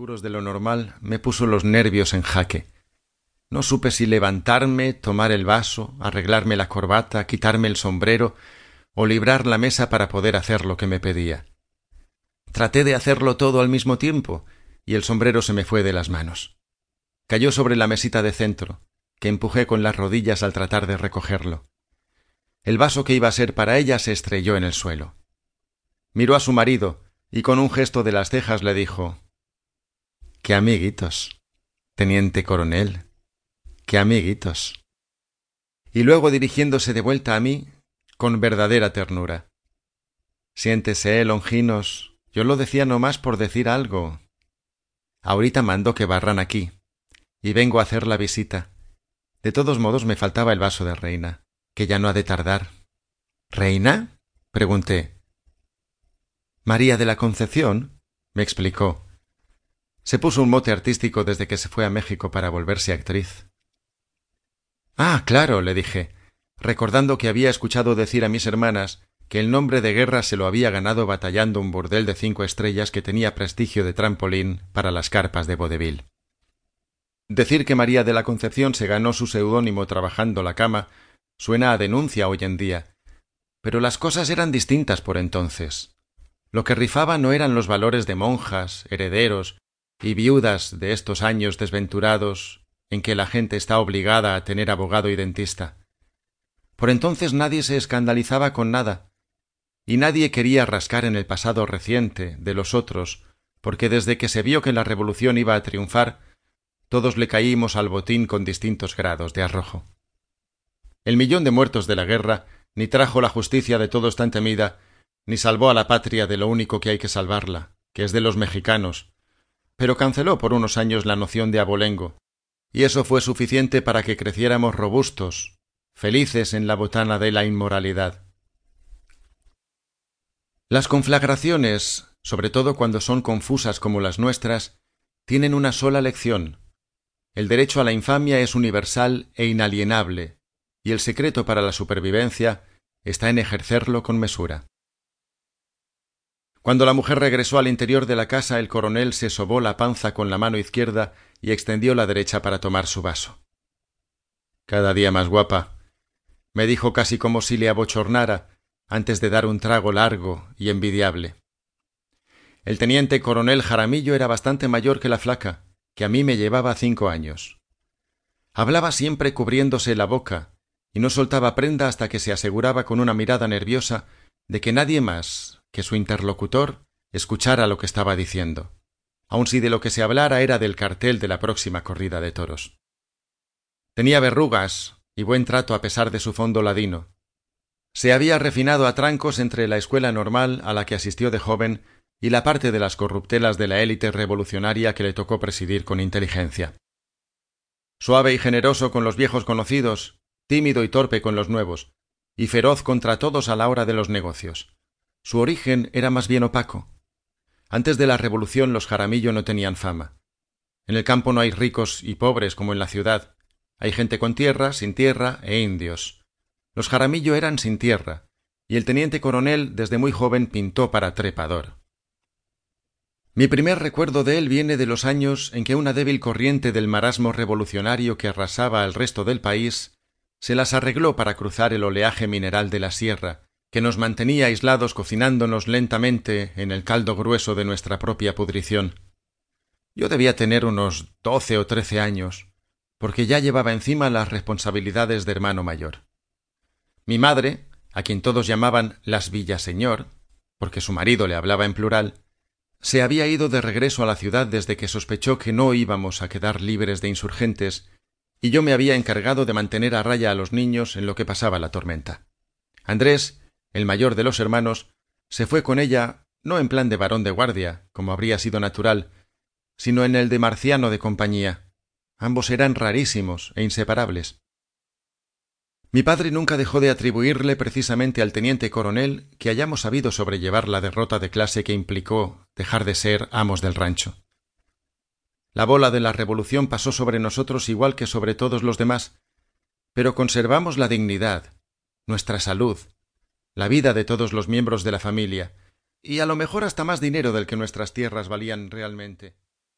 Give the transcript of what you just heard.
de lo normal me puso los nervios en jaque. No supe si levantarme, tomar el vaso, arreglarme la corbata, quitarme el sombrero o librar la mesa para poder hacer lo que me pedía. Traté de hacerlo todo al mismo tiempo y el sombrero se me fue de las manos. Cayó sobre la mesita de centro, que empujé con las rodillas al tratar de recogerlo. El vaso que iba a ser para ella se estrelló en el suelo. Miró a su marido y con un gesto de las cejas le dijo Qué amiguitos. Teniente coronel. Qué amiguitos. Y luego dirigiéndose de vuelta a mí, con verdadera ternura. Siéntese, Longinos. Yo lo decía no más por decir algo. Ahorita mando que barran aquí. Y vengo a hacer la visita. De todos modos me faltaba el vaso de reina, que ya no ha de tardar. ¿Reina? pregunté. María de la Concepción, me explicó. Se puso un mote artístico desde que se fue a México para volverse actriz. Ah, claro, le dije, recordando que había escuchado decir a mis hermanas que el nombre de guerra se lo había ganado batallando un burdel de cinco estrellas que tenía prestigio de trampolín para las carpas de vodevil. Decir que María de la Concepción se ganó su seudónimo trabajando la cama suena a denuncia hoy en día, pero las cosas eran distintas por entonces. Lo que rifaba no eran los valores de monjas, herederos y viudas de estos años desventurados en que la gente está obligada a tener abogado y dentista. Por entonces nadie se escandalizaba con nada, y nadie quería rascar en el pasado reciente de los otros, porque desde que se vio que la revolución iba a triunfar, todos le caímos al botín con distintos grados de arrojo. El millón de muertos de la guerra ni trajo la justicia de todos tan temida, ni salvó a la patria de lo único que hay que salvarla, que es de los mexicanos, pero canceló por unos años la noción de abolengo, y eso fue suficiente para que creciéramos robustos, felices en la botana de la inmoralidad. Las conflagraciones, sobre todo cuando son confusas como las nuestras, tienen una sola lección. El derecho a la infamia es universal e inalienable, y el secreto para la supervivencia está en ejercerlo con mesura. Cuando la mujer regresó al interior de la casa, el coronel se sobó la panza con la mano izquierda y extendió la derecha para tomar su vaso. Cada día más guapa, me dijo casi como si le abochornara antes de dar un trago largo y envidiable. El teniente coronel Jaramillo era bastante mayor que la flaca, que a mí me llevaba cinco años. Hablaba siempre cubriéndose la boca, y no soltaba prenda hasta que se aseguraba con una mirada nerviosa de que nadie más que su interlocutor escuchara lo que estaba diciendo aun si de lo que se hablara era del cartel de la próxima corrida de toros. Tenía verrugas y buen trato a pesar de su fondo ladino. Se había refinado a trancos entre la escuela normal a la que asistió de joven y la parte de las corruptelas de la élite revolucionaria que le tocó presidir con inteligencia. Suave y generoso con los viejos conocidos, tímido y torpe con los nuevos, y feroz contra todos a la hora de los negocios. Su origen era más bien opaco, antes de la revolución los Jaramillo no tenían fama. En el campo no hay ricos y pobres como en la ciudad. Hay gente con tierra, sin tierra e indios. Los Jaramillo eran sin tierra, y el teniente coronel desde muy joven pintó para trepador. Mi primer recuerdo de él viene de los años en que una débil corriente del marasmo revolucionario que arrasaba al resto del país se las arregló para cruzar el oleaje mineral de la sierra, que nos mantenía aislados cocinándonos lentamente en el caldo grueso de nuestra propia pudrición. Yo debía tener unos doce o trece años, porque ya llevaba encima las responsabilidades de hermano mayor. Mi madre, a quien todos llamaban las Villaseñor, porque su marido le hablaba en plural, se había ido de regreso a la ciudad desde que sospechó que no íbamos a quedar libres de insurgentes, y yo me había encargado de mantener a raya a los niños en lo que pasaba la tormenta. Andrés el mayor de los hermanos, se fue con ella no en plan de varón de guardia, como habría sido natural, sino en el de marciano de compañía. Ambos eran rarísimos e inseparables. Mi padre nunca dejó de atribuirle precisamente al teniente coronel que hayamos sabido sobrellevar la derrota de clase que implicó dejar de ser amos del rancho. La bola de la revolución pasó sobre nosotros igual que sobre todos los demás, pero conservamos la dignidad, nuestra salud, la vida de todos los miembros de la familia, y a lo mejor hasta más dinero del que nuestras tierras valían realmente.